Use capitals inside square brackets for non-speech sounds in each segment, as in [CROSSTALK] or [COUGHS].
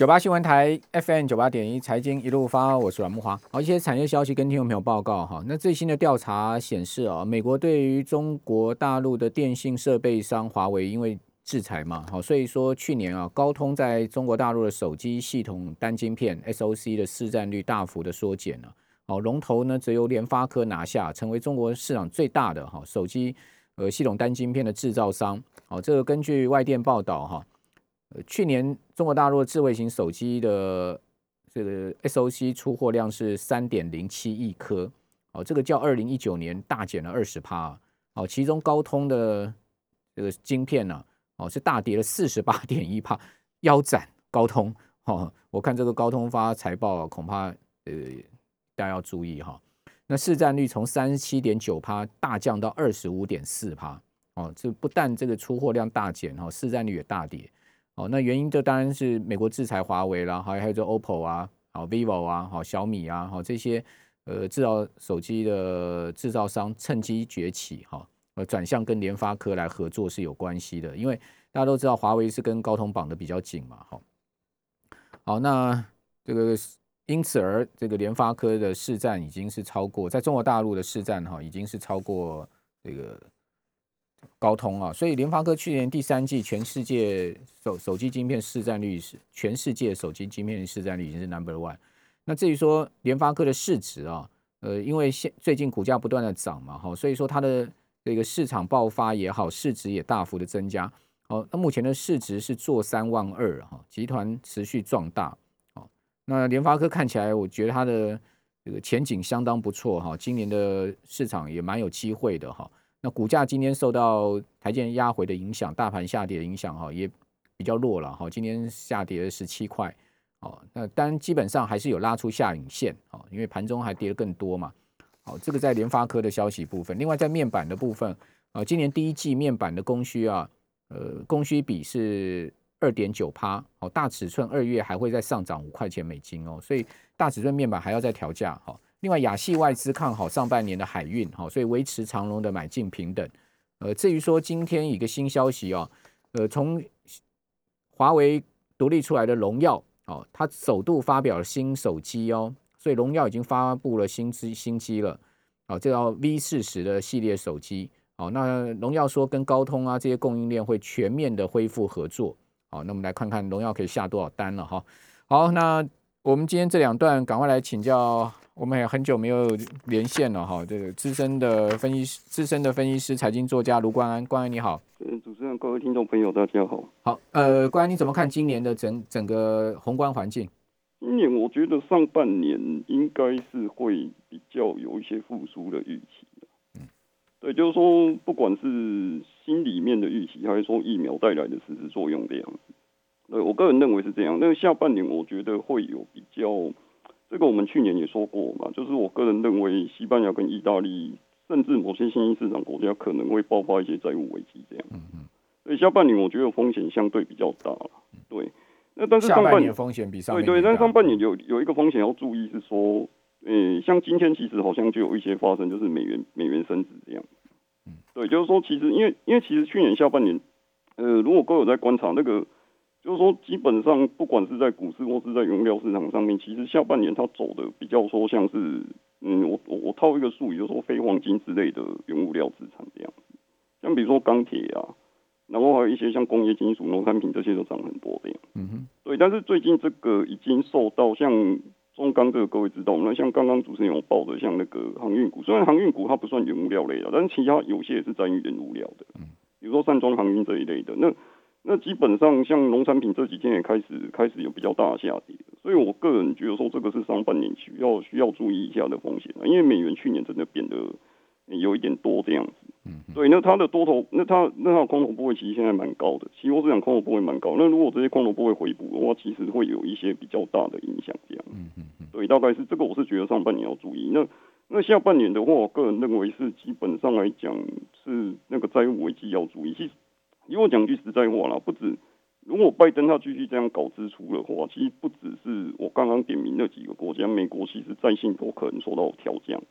九八新闻台 FM 九八点一财经一路发，我是阮木华。好，一些产业消息跟听众朋友报告哈。那最新的调查显示啊，美国对于中国大陆的电信设备商华为，因为制裁嘛，好，所以说去年啊，高通在中国大陆的手机系统单晶片 SOC 的市占率大幅的缩减了。好，龙头呢则由联发科拿下，成为中国市场最大的哈手机呃系统单晶片的制造商。好，这个根据外电报道哈。呃，去年中国大陆智慧型手机的这个 SOC 出货量是三点零七亿颗，哦，这个较二零一九年大减了二十趴，哦，其中高通的这个晶片呢，哦，是大跌了四十八点一帕，腰斩高通，哦，我看这个高通发财报啊，恐怕呃大家要注意哈，那市占率从三十七点九帕大降到二十五点四帕，哦，这不但这个出货量大减，哈，市占率也大跌。哦，那原因这当然是美国制裁华为啦，还还有这 OPPO 啊，好 vivo 啊，好小米啊，好这些呃制造手机的制造商趁机崛起，哈，呃转向跟联发科来合作是有关系的，因为大家都知道华为是跟高通绑的比较紧嘛，哈，好，那这个因此而这个联发科的市占已经是超过在中国大陆的市占哈，已经是超过这个。高通啊，所以联发科去年第三季全世界手手机晶片市占率是全世界手机晶片市占率已经是 number one。那至于说联发科的市值啊，呃，因为现最近股价不断的涨嘛，哈，所以说它的这个市场爆发也好，市值也大幅的增加。好，那目前的市值是做三万二哈，集团持续壮大。好，那联发科看起来，我觉得它的这个前景相当不错哈，今年的市场也蛮有机会的哈。那股价今天受到台建压回的影响，大盘下跌的影响哈，也比较弱了哈。今天下跌十七块，哦，那当然基本上还是有拉出下影线，哦，因为盘中还跌得更多嘛。好，这个在联发科的消息部分，另外在面板的部分，啊，今年第一季面板的供需啊，呃，供需比是二点九趴，哦，大尺寸二月还会再上涨五块钱美金哦，所以大尺寸面板还要再调价哈。另外，亚系外资看好上半年的海运，哈，所以维持长荣的买进平等。呃，至于说今天一个新消息哦，呃，从华为独立出来的荣耀，哦，它首度发表了新手机哦，所以荣耀已经发布了新机新机了，哦，这叫 V 四十的系列手机，哦，那荣耀说跟高通啊这些供应链会全面的恢复合作，好，那我们来看看荣耀可以下多少单了哈。好，那我们今天这两段赶快来请教。我们也很久没有连线了哈，这个资深的分析师、资深的分析师、财经作家卢冠安，冠安你好。嗯，主持人、各位听众朋友，大家好。好，呃，冠安你怎么看今年的整整个宏观环境？今年我觉得上半年应该是会比较有一些复苏的预期嗯，对，就是说不管是心里面的预期，还是说疫苗带来的实质作用这样子，对我个人认为是这样。那下半年我觉得会有比较。这个我们去年也说过嘛，就是我个人认为，西班牙跟意大利，甚至某些新兴市场国家可能会爆发一些债务危机，这样。嗯嗯。所以下半年我觉得风险相对比较大了。对。那但是上半年风险比上对对，但上半年有有一个风险要注意是说，嗯，像今天其实好像就有一些发生，就是美元美元升值这样。嗯。对，就是说其实因为因为其实去年下半年，呃，如果各位有在观察那个。就是说，基本上不管是在股市或是在原料市场上面，其实下半年它走的比较说像是，嗯，我我我套一个术语，就是说非黄金之类的原物料资产这样子，像比如说钢铁啊，然后还有一些像工业金属、农产品这些都涨很多这样。嗯哼。对，但是最近这个已经受到像中钢这个各位知道，那像刚刚主持人有报的，像那个航运股，虽然航运股它不算原物料类的，但是其他有些也是在于原物料的，嗯，比如说散装航运这一类的，那。那基本上像农产品这几天也开始开始有比较大的下跌，所以我个人觉得说这个是上半年需要需要注意一下的风险啊，因为美元去年真的变得有一点多这样子，嗯，对，那它的多头，那它那它的空头部位其实现在蛮高的，期货市场空头部位蛮高，那如果这些空头部位回补的话，其实会有一些比较大的影响这样，嗯嗯嗯，对，大概是这个我是觉得上半年要注意，那那下半年的话，我个人认为是基本上来讲是那个债务危机要注意，其实。因为我讲句实在话啦，不止如果拜登他继续这样搞支出的话，其实不只是我刚刚点名那几个国家，美国其实在信都可能受到调降，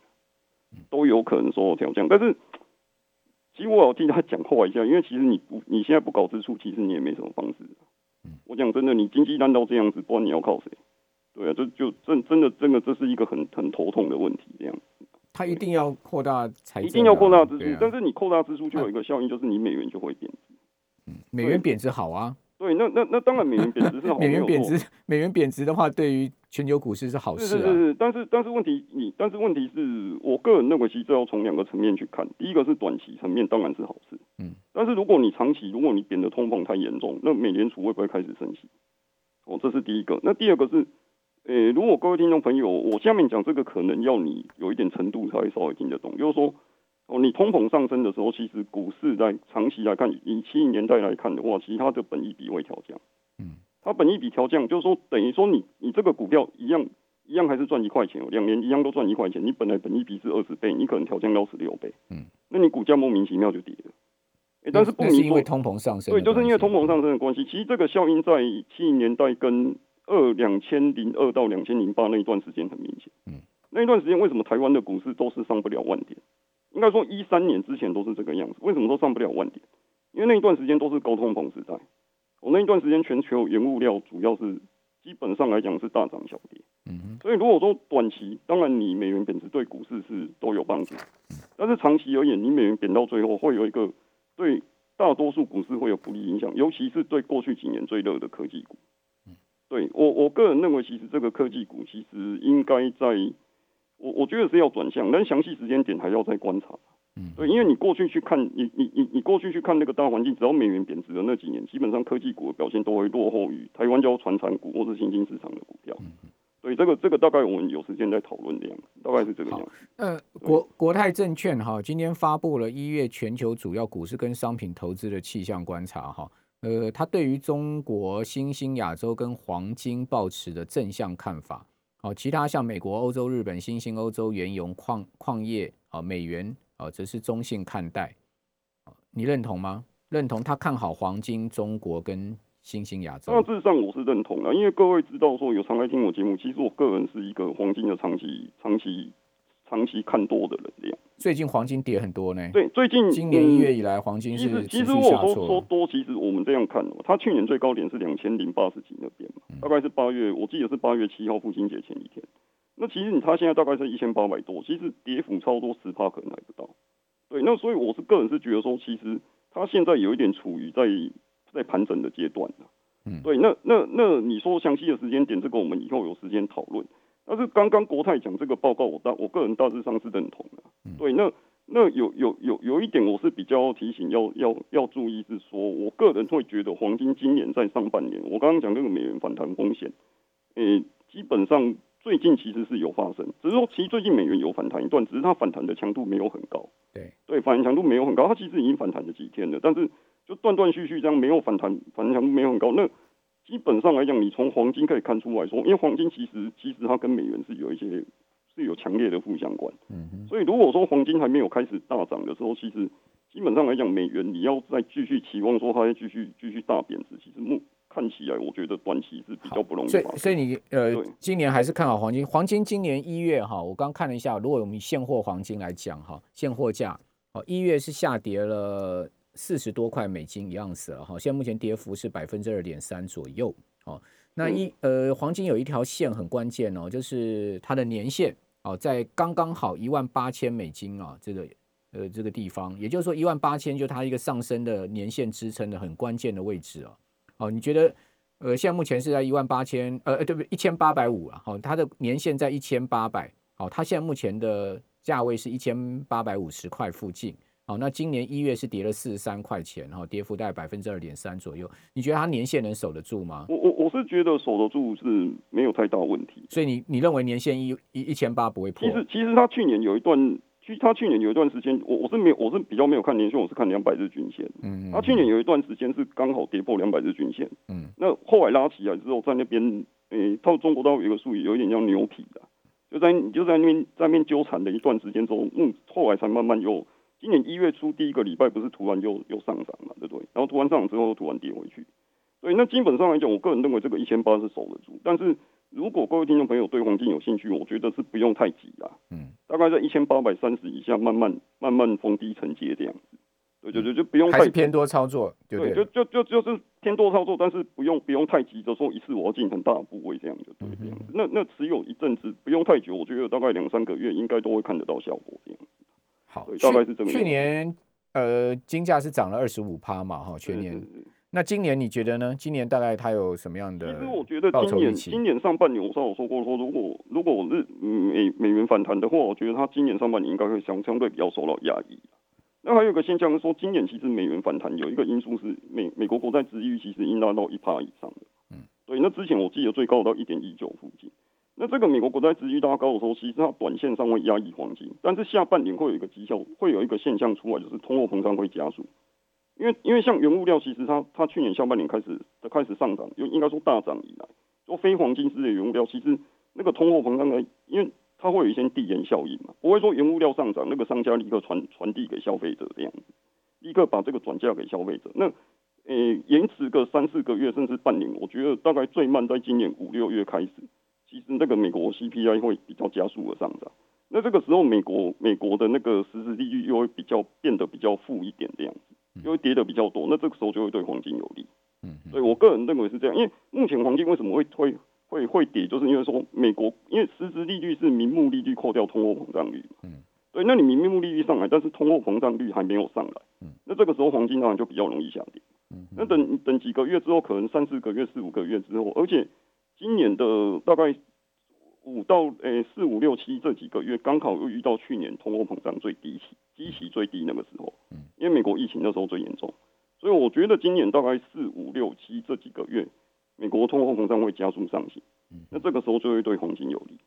都有可能受到调降。但是，其实我有替他讲话一下，因为其实你不你现在不搞支出，其实你也没什么方式。我讲真的，你经济烂到这样子，不然你要靠谁？对啊，这就真真的真的这是一个很很头痛的问题，这样。他一定要扩大财，一定要扩大支出，但是你扩大支出就有一个效应，就是你美元就会贬值。嗯，美元贬值好啊。对，那那那当然美元贬值是好。[LAUGHS] 美元贬值，美元贬值的话，对于全球股市是好事啊。是是是，但是但是问题你，但是问题是我个人认为，其实要从两个层面去看。第一个是短期层面，当然是好事。嗯。但是如果你长期，如果你贬的通膨太严重，那美联储会不会开始升息？哦，这是第一个。那第二个是。呃，如果各位听众朋友，我下面讲这个可能要你有一点程度才会稍微听得懂，就是说，哦，你通膨上升的时候，其实股市在长期来看，以七零年代来看的话，其实它的本益比会调降。嗯，它本益比调降，就是说等于说你你这个股票一样一样还是赚一块钱，两年一样都赚一块钱，你本来本益比是二十倍，你可能调降到十六倍。嗯，那你股价莫名其妙就跌了。诶，但是不是因为通膨上升，对，就是因为通膨上升的关系。其实这个效应在七零年代跟二两千零二到两千零八那一段时间很明显，嗯，那一段时间为什么台湾的股市都是上不了万点？应该说一三年之前都是这个样子，为什么都上不了万点？因为那一段时间都是高通膨时代，我那一段时间全球原物料主要是基本上来讲是大涨小跌，嗯所以如果说短期，当然你美元贬值对股市是都有帮助，但是长期而言，你美元贬到最后会有一个对大多数股市会有不利影响，尤其是对过去几年最热的科技股。对我我个人认为，其实这个科技股其实应该在，我我觉得是要转向，但详细时间点还要再观察。嗯，对，因为你过去去看，你你你你过去去看那个大环境，只要美元贬值的那几年，基本上科技股的表现都会落后于台湾叫传产股或是新兴市场的股票。嗯所以这个这个大概我们有时间再讨论这样子，大概是这个样子。呃，国国泰证券哈，今天发布了一月全球主要股市跟商品投资的气象观察哈。呃，他对于中国、新兴亚洲跟黄金保持的正向看法。好，其他像美国、欧洲、日本、新兴欧洲原油、矿矿业啊、美元啊，则是中性看待。你认同吗？认同他看好黄金、中国跟新兴亚洲？大致上我是认同的，因为各位知道说有常来听我节目，其实我个人是一个黄金的长期、长期、长期看多的人这样。最近黄金跌很多呢。对，最近今年一月以来，黄金是其实其实我说说多，其实我们这样看哦，它去年最高点是两千零八十几那边嘛，大概是八月，我记得是八月七号父亲节前一天。那其实你它现在大概是一千八百多，其实跌幅超多十趴可能还不到。对，那所以我是个人是觉得说，其实它现在有一点处于在在盘整的阶段嗯，对，那那那你说详细的时间点，这个我们以后有时间讨论。但是刚刚国泰讲这个报告，我大我个人大致上是认同的。对，那那有有有有一点我是比较提醒要要要注意，是说我个人会觉得黄金今年在上半年，我刚刚讲这个美元反弹风险，诶，基本上最近其实是有发生，只是说其实最近美元有反弹一段，只是它反弹的强度没有很高。对对，反弹强度没有很高，它其实已经反弹了几天了，但是就断断续续这样没有反弹，反弹强度没有很高，那。基本上来讲，你从黄金可以看出来说，因为黄金其实其实它跟美元是有一些是有强烈的负相关。嗯所以如果说黄金还没有开始大涨的时候，其实基本上来讲，美元你要再继续期望说它会继续继续大贬值，其实目看起来我觉得短期是比较不容易。所以所以你呃，今年还是看好黄金。黄金今年一月哈，我刚看了一下，如果我们现货黄金来讲哈，现货价哦一月是下跌了。四十多块美金一盎司了哈，现在目前跌幅是百分之二点三左右哦。那一呃，黄金有一条线很关键哦，就是它的年限哦，在刚刚好一万八千美金啊，这个呃这个地方，也就是说一万八千就它一个上升的年限支撑的很关键的位置哦。哦，你觉得呃现在目前是在一万八千呃对不对？一千八百五啊，好，它的年限在一千八百，好，它现在目前的价位是一千八百五十块附近。好，那今年一月是跌了四十三块钱，哈，跌幅大概百分之二点三左右。你觉得它年限能守得住吗？我我我是觉得守得住是没有太大问题。所以你你认为年限一一一千八不会破？其实其实它去年有一段，其实它去年有一段时间，我我是没有我是比较没有看年线，我是看两百日均线。嗯，它去年有一段时间是刚好跌破两百日均线。嗯，那后来拉起来之后，在那边，诶，到中国到有一个术语，有一点叫牛皮的，就在你就在那边在那边纠缠的一段时间之后，嗯，后来才慢慢又。今年一月初第一个礼拜不是突然又又上涨嘛，对不对？然后突然上涨之后突然跌回去，所以那基本上来讲，我个人认为这个一千八是守得住。但是如果各位听众朋友对黄金有兴趣，我觉得是不用太急啦。嗯，大概在一千八百三十以下慢慢慢慢逢低承接这样子。对对对，就不用太偏多操作，对对？就就就就是偏多操作，但是不用不用太急着说一次我要进很大的部位这样就对这样子。那那持有一阵子，不用太久，我觉得大概两三个月应该都会看得到效果这样子。好，大概是这个。去年呃金价是涨了二十五趴嘛，哈，全年。那今年你觉得呢？今年大概它有什么样的？其实我觉得今年今年上半年，我上有说过说，如果如果日美美元反弹的话，我觉得它今年上半年应该会相相对比较受到压抑。那还有个现象是说，今年其实美元反弹有一个因素是美美国国债殖利率其实应拉到一趴以上的。嗯，对。那之前我记得最高到一点一九附近。那这个美国国债殖利率拉高的时候，其实它短线上会压抑黄金，但是下半年会有一个绩效，会有一个现象出来，就是通货膨胀会加速。因为因为像原物料，其实它它去年下半年开始开始上涨，就应该说大涨以来，做非黄金之类原物料，其实那个通货膨胀的，因为它会有一些递延效应嘛，不会说原物料上涨，那个商家立刻传传递给消费者这样，立刻把这个转嫁给消费者。那呃延迟个三四个月甚至半年，我觉得大概最慢在今年五六月开始，其实那个美国 CPI 会比较加速的上涨。那这个时候美国美国的那个实质利率又会比较变得比较负一点这样子。因为跌的比较多，那这个时候就会对黄金有利。嗯，所以我个人认为是这样。因为目前黄金为什么会会会会跌，就是因为说美国因为实质利率是名目利率扣掉通货膨胀率。嗯，对，那你名目利率上来，但是通货膨胀率还没有上来。嗯，那这个时候黄金当然就比较容易下跌。嗯，那等等几个月之后，可能三四个月、四五个月之后，而且今年的大概五到诶四五六七这几个月，刚好又遇到去年通货膨胀最低期。低期最低那个时候，嗯，因为美国疫情那时候最严重，所以我觉得今年大概四五六七这几个月，美国通货膨胀会加速上行，嗯，那这个时候就会对黄金有利，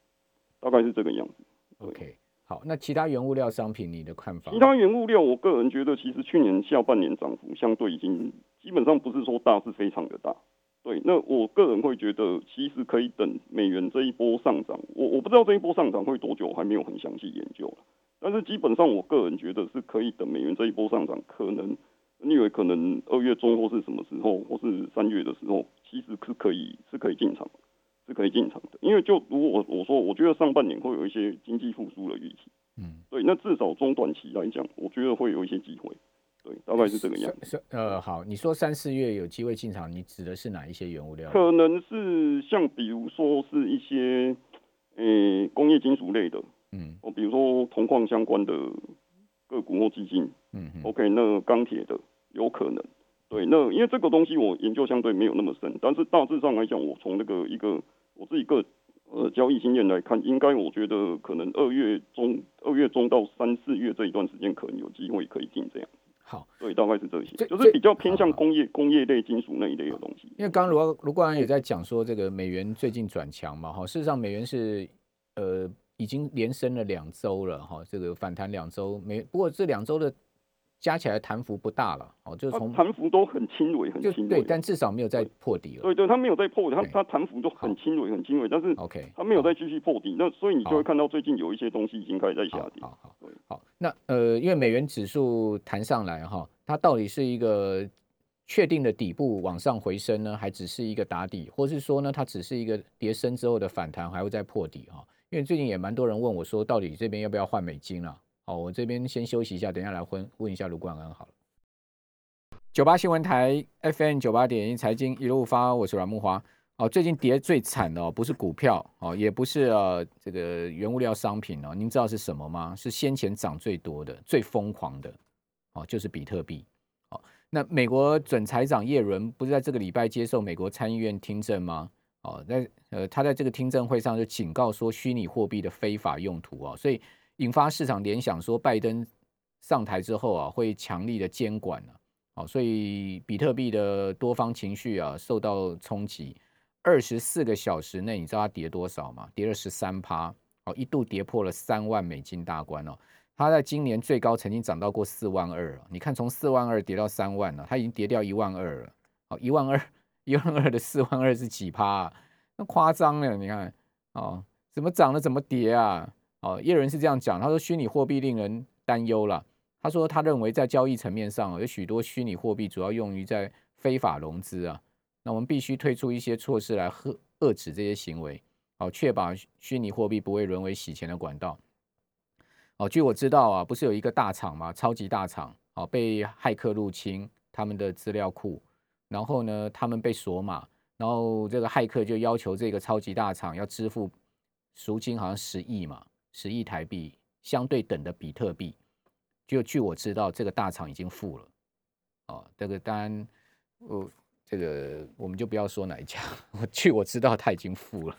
大概是这个样子。OK，好，那其他原物料商品你的看法？其他原物料，我个人觉得其实去年下半年涨幅相对已经基本上不是说大，是非常的大。对，那我个人会觉得其实可以等美元这一波上涨，我我不知道这一波上涨会多久，还没有很详细研究了。但是基本上，我个人觉得是可以等美元这一波上涨，可能你以为可能二月中或是什么时候，或是三月的时候，其实是可以是可以进场，是可以进场的。因为就如果我我说，我觉得上半年会有一些经济复苏的预期，嗯，对，那至少中短期来讲，我觉得会有一些机会，对，大概是这个样子。呃，好，你说三四月有机会进场，你指的是哪一些原物料？可能是像比如说是一些，诶，工业金属类的。嗯，哦，比如说铜矿相关的个股或基金，嗯，OK，那钢铁的有可能，对，那因为这个东西我研究相对没有那么深，但是大致上来讲，我从那个一个我自己个呃交易经验来看，应该我觉得可能二月中二月中到三四月这一段时间，可能有机会可以进这样。好，对，大概是这些，就是比较偏向工业工业类金属那一类的东西。因为刚刚卢卢冠安也在讲说，这个美元最近转强嘛，哈，事实上美元是呃。已经连升了两周了哈，这个反弹两周没，不过这两周的加起来弹幅不大了哦，就是从弹幅都很轻微，很轻微，对，但至少没有再破底了。对对，它没有再破底，它它弹幅都很轻微，很轻微，但是 OK，它没有再继续破底，那所以你就会看到最近有一些东西已经开始在下跌。好好好，那呃，因为美元指数弹上来哈，它到底是一个确定的底部往上回升呢，还只是一个打底，或是说呢，它只是一个跌升之后的反弹，还会再破底哈？因为最近也蛮多人问我，说到底这边要不要换美金了？好，我这边先休息一下，等下来问问一下卢冠安好了。九八新闻台 FM 九八点一财经一路发，我是阮木华。哦，最近跌最惨的哦，不是股票哦，也不是呃这个原物料商品哦，您知道是什么吗？是先前涨最多的、最疯狂的哦，就是比特币。哦，那美国准财长耶伦不是在这个礼拜接受美国参议院听证吗？哦，在呃，他在这个听证会上就警告说虚拟货币的非法用途啊，所以引发市场联想说拜登上台之后啊会强力的监管啊，哦，所以比特币的多方情绪啊受到冲击，二十四个小时内你知道它跌多少吗？跌了十三趴，哦，一度跌破了三万美金大关哦，它在今年最高曾经涨到过四万二，你看从四万二跌到三万了，它已经跌掉一万二了，哦，一万二。一万二的四万二是几趴？那夸张了，你看哦，怎么涨了怎么跌啊？哦，叶伦是这样讲，他说虚拟货币令人担忧了。他说他认为在交易层面上有许多虚拟货币主要用于在非法融资啊，那我们必须推出一些措施来遏遏止这些行为，好确保虚拟货币不会沦为洗钱的管道。哦，据我知道啊，不是有一个大厂吗？超级大厂哦被骇客入侵他们的资料库，然后呢他们被锁码，然后这个骇客就要求这个超级大厂要支付赎金，好像十亿嘛，十亿台币相对等的比特币。就据我知道，这个大厂已经付了，哦，这个当然，我这个我们就不要说哪一家，[LAUGHS] 我据我知道他已经付了，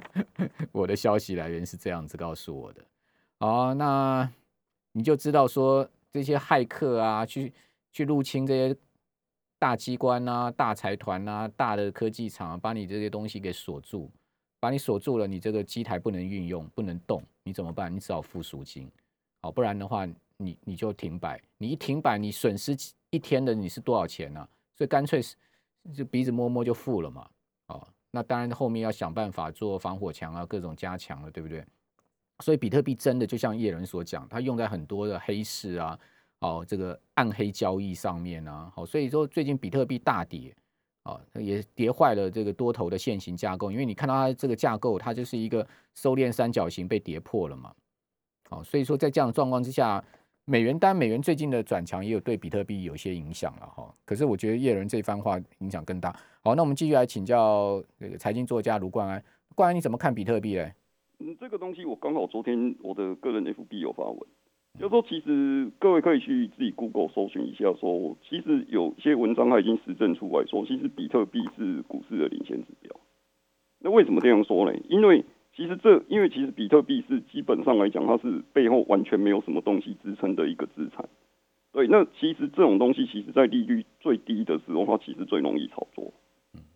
[LAUGHS] 我的消息来源是这样子告诉我的。好，那你就知道说这些骇客啊，去去入侵这些大机关啊、大财团啊、大的科技厂，把你这些东西给锁住，把你锁住了，你这个机台不能运用，不能动，你怎么办？你只好付赎金，好，不然的话。你你就停摆，你一停摆，你损失一天的你是多少钱呢？所以干脆是就鼻子摸摸就付了嘛。哦，那当然后面要想办法做防火墙啊，各种加强了，对不对？所以比特币真的就像叶人所讲，它用在很多的黑市啊，哦，这个暗黑交易上面啊，好，所以说最近比特币大跌，啊，也跌坏了这个多头的线型架构，因为你看到它这个架构，它就是一个收敛三角形被跌破了嘛。好，所以说在这样的状况之下。美元单美元最近的转强也有对比特币有些影响了哈，可是我觉得叶人这番话影响更大。好，那我们继续来请教那个财经作家卢冠安，冠安你怎么看比特币嘞？嗯，这个东西我刚好昨天我的个人 FB 有发文，就说其实各位可以去自己 Google 搜寻一下，说其实有些文章它已经实证出来说，其实比特币是股市的领先指标。那为什么这样说呢？因为其实这，因为其实比特币是基本上来讲，它是背后完全没有什么东西支撑的一个资产。对，那其实这种东西，其实在利率最低的时候，它其实最容易炒作。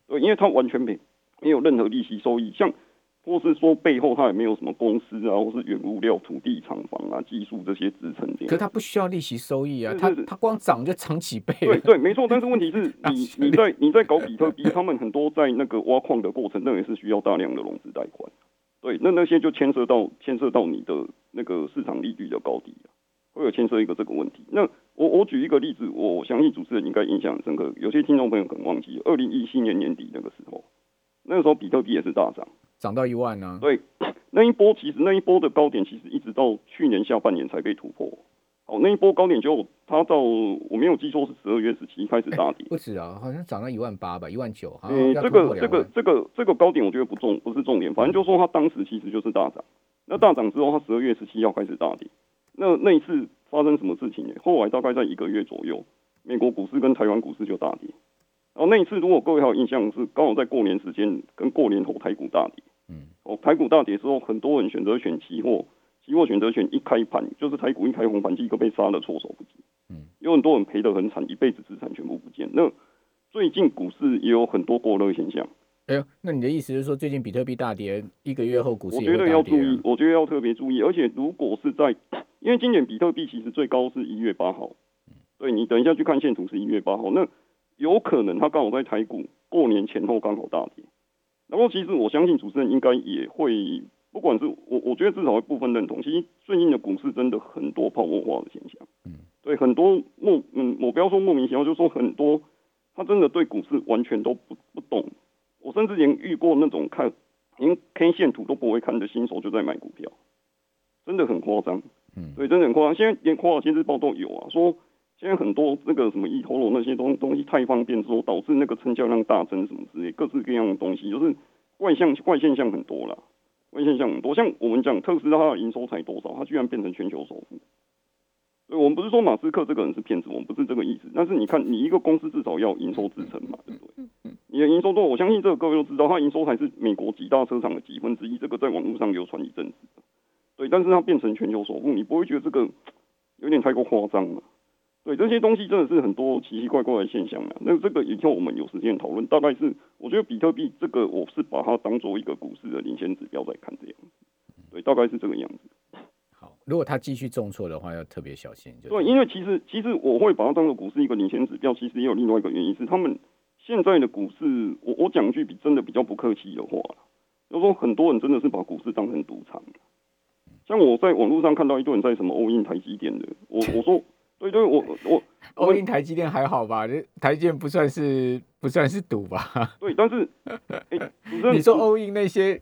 对，因为它完全没没有任何利息收益，像或是说背后它也没有什么公司啊，或是原物料、土地、厂房啊、技术这些支撑可是它不需要利息收益啊，它它光涨就涨几倍。对对，没错。但是问题是 [LAUGHS] 你你在你在搞比特币，他们很多在那个挖矿的过程，那也是需要大量的融资贷款。对，那那些就牵涉到牵涉到你的那个市场利率的高低啊会有牵涉一个这个问题。那我我举一个例子，我相信主持人应该印象很深刻，有些听众朋友可能忘记，二零一七年年底那个时候，那个时候比特币也是大涨，涨到一万呢。对，[CLEARS THROAT] 那一波其实那一波的高点，其实一直到去年下半年才被突破。哦，那一波高点就它到我没有记错是十二月十七开始大跌，不止啊，好像涨到一万八吧，一万九。嗯，这个这个这个这个高点我觉得不重不是重点，反正就说它当时其实就是大涨。那大涨之后，它十二月十七号开始大跌。那那一次发生什么事情呢？后来大概在一个月左右，美国股市跟台湾股市就大跌。然后那一次，如果各位还有印象，是刚好在过年时间跟过年后台股大跌。嗯，哦，台股大跌之后，很多人选择选期货。期货选择权一开盘，就是台股一开红盘，即刻被杀的措手不及。嗯，有很多人赔得很惨，一辈子资产全部不见。那最近股市也有很多过热现象。哎呦，那你的意思是说，最近比特币大跌，一个月后股市我觉得要注意，我觉得要特别注意。而且如果是在，因为今年比特币其实最高是一月八号。对你等一下去看线图是一月八号，那有可能它刚好在台股过年前后刚好大跌。然后其实我相信主持人应该也会。不管是我，我觉得至少会部分认同。其实最近的股市真的很多泡沫化的现象，嗯，对，很多莫嗯，我不要说莫名其妙，就说很多他真的对股市完全都不不懂。我甚至连遇过那种看连 K 线图都不会看的新手就在买股票，真的很夸张，嗯，对，真的很夸张。现在连华尔街日报都有啊，说现在很多那个什么一头龙那些东东西太方便，说导致那个成交量大增什么之类，各式各样的东西，就是怪象怪现象很多了。怪现象很多，像我们讲特斯拉，它的营收才多少，它居然变成全球首富。所以，我们不是说马斯克这个人是骗子，我们不是这个意思。但是你看，你一个公司至少要营收支撑嘛，对不对？你的营收多，我相信这个各位都知道，它营收还是美国几大车厂的几分之一，这个在网络上流传一阵子。对，但是它变成全球首富，你不会觉得这个有点太过夸张吗？对这些东西真的是很多奇奇怪怪的现象啊。那这个以后我们有时间讨论。大概是我觉得比特币这个，我是把它当做一个股市的领先指标在看这样子。对，大概是这个样子。好，如果它继续重挫的话，要特别小心。对，因为其实其实我会把它当做股市一个领先指标，其实也有另外一个原因是，他们现在的股市，我我讲句比真的比较不客气的话，就说很多人真的是把股市当成赌场。像我在网络上看到一堆人在什么欧印台积电的，我我说。对对，我我欧印台积电还好吧？这台积电不算是不算是赌吧？对，但是 [LAUGHS] 你说欧印那些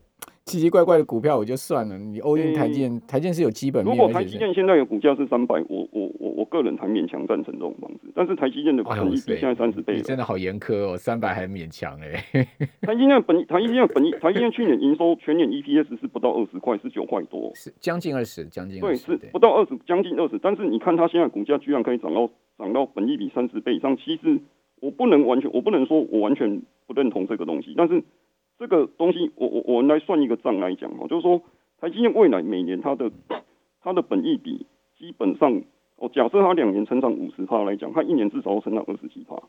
奇奇怪怪的股票我就算了，你欧印台积电，台建是有基本面。如果台积电现在的股价是三百，我我我我个人还勉强赞成这种方式。但是台积电的本益比现在三十倍，你真的好严苛哦，三百还勉强哎。[LAUGHS] 台积电本台积电本台积电去年营收全年 EPS 是不到二十块，是九块多，是将近二十，将近对，是不到二十，将近二十。但是你看它现在股价居然可以涨到涨到本益比三十倍以上，其实我不能完全，我不能说我完全不认同这个东西，但是。这个东西，我我我们来算一个账来讲哈，就是说台积电未来每年它的 [COUGHS] 它的本益比基本上，哦，假设它两年成长五十趴来讲，它一年至少要成长二十几帕。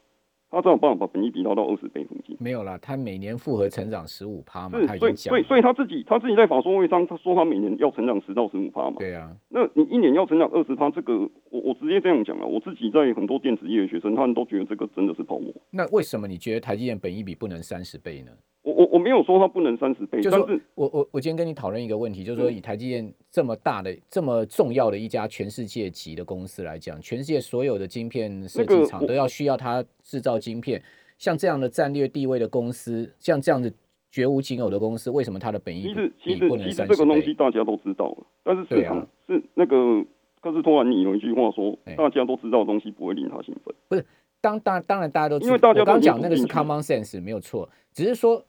他这有办法把本益比拉到二十倍附近？没有啦，他每年复合成长十五趴嘛，他已经讲。所以，所以他自己他自己在法说会上，他说他每年要成长十到十五趴嘛。对啊，那你一年要成长二十趴，这个我我直接这样讲了。我自己在很多电子业的学生，他们都觉得这个真的是泡沫。那为什么你觉得台积电本益比不能三十倍呢？我我我没有说它不能三十倍，但是我我我今天跟你讨论一个问题，就是说以台积电这么大的、这么重要的一家全世界级的公司来讲，全世界所有的晶片设计厂都要需要它制造晶片。像这样的战略地位的公司，像这样子绝无仅有的公司，为什么它的本意其实其实这个东西大家都知道了，但是市场是那个可是突然你有一句话说，大家都知道的东西不会令他兴奋。不是，当当当然大家都因为大家刚讲那个是 common sense 没有错，只是说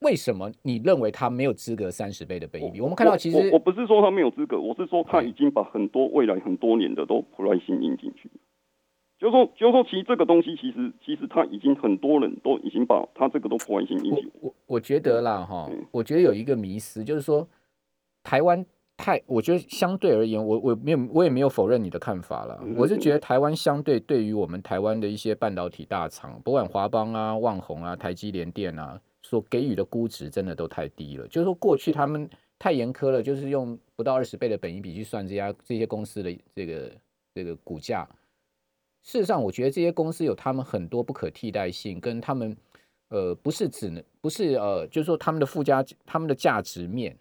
为什么你认为他没有资格三十倍的本益比？我们看到其实我不是说他没有资格，我是说他已经把很多未来很多年的都 price 印进去。就是说，就是说，其实这个东西，其实其实他已经很多人都已经把他这个都破坏性引起。我我觉得啦，哈，我觉得有一个迷思，就是说，台湾太，我觉得相对而言，我我没有，我也没有否认你的看法了。我是觉得台湾相对对于我们台湾的一些半导体大厂，不管华邦啊、旺宏啊、台积联电啊，所给予的估值真的都太低了。就是说，过去他们太严苛了，就是用不到二十倍的本益比去算这家这些公司的这个这个股价。事实上，我觉得这些公司有他们很多不可替代性，跟他们呃不是只能不是呃，就是说他们的附加、他们的价值面、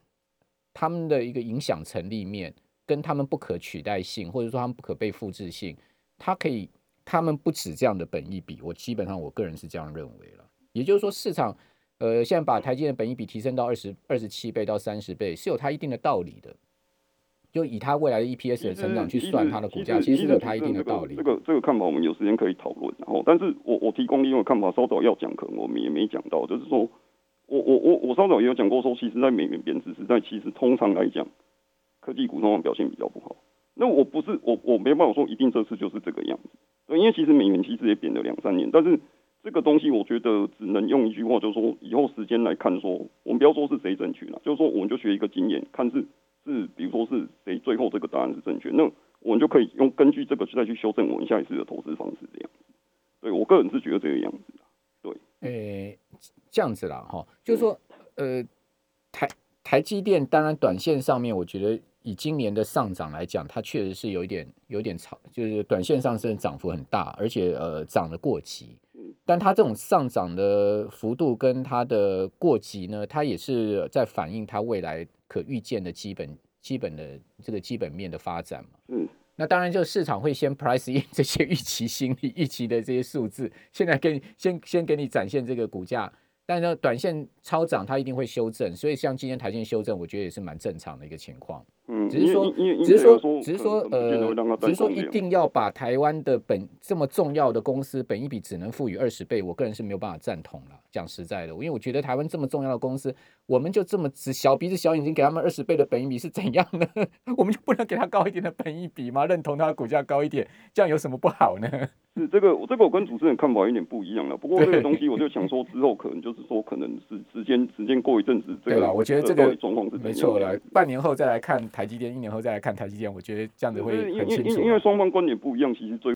他们的一个影响成立面，跟他们不可取代性，或者说他们不可被复制性，它可以，他们不止这样的本益比，我基本上我个人是这样认为了。也就是说，市场呃现在把台积电本益比提升到二十二十七倍到三十倍，是有它一定的道理的。就以它未来的 EPS 的成长去算它的股价，其实有它一定的道理。这个这个看法我们有时间可以讨论。然后，但是我我提供另外看法，稍早要讲，可能我们也没讲到，就是说，我我我我稍早也有讲过，说其实在美元贬值时代，其实通常来讲，科技股通常表现比较不好。那我不是我我没办法说一定这次就是这个样子，因为其实美元其实也贬了两三年，但是这个东西我觉得只能用一句话，就是说以后时间来看，说我们不要说是谁正确了，就是说我们就学一个经验，看是。是，比如说是谁最后这个答案是正确，那我们就可以用根据这个再去修正我们下一次的投资方式这样子。对我个人是觉得这个样子对，诶，这样子啦，哈，就是说，呃，台台积电当然短线上面，我觉得以今年的上涨来讲，它确实是有一点有点超，就是短线上升涨幅很大，而且呃涨得过急。但它这种上涨的幅度跟它的过急呢，它也是在反映它未来。可预见的基本基本的这个基本面的发展嘛，嗯，那当然就市场会先 price in [LAUGHS] 这些预期心理预期的这些数字，现在给你先先给你展现这个股价。但是呢，短线超涨它一定会修正，所以像今天台积修正，我觉得也是蛮正常的一个情况。嗯，只是说，只是说，只是说，呃，只是说一定要把台湾的本这么重要的公司本一比只能赋予二十倍，我个人是没有办法赞同了。讲实在的，因为我觉得台湾这么重要的公司，我们就这么只小鼻子小眼睛给他们二十倍的本一比是怎样呢？[LAUGHS] 我们就不能给他高一点的本一比吗？认同他股价高一点，这样有什么不好呢？[LAUGHS] 是这个，这个我跟主持人看法有点不一样了。不过这个东西，我就想说之后可能就是说，可能是时间时间过一阵子，对吧，我觉得这个状况是没错了。半年后再来看台积电，一年后再来看台积电，我觉得这样子会很清楚。因为双方观点不一样，其实最。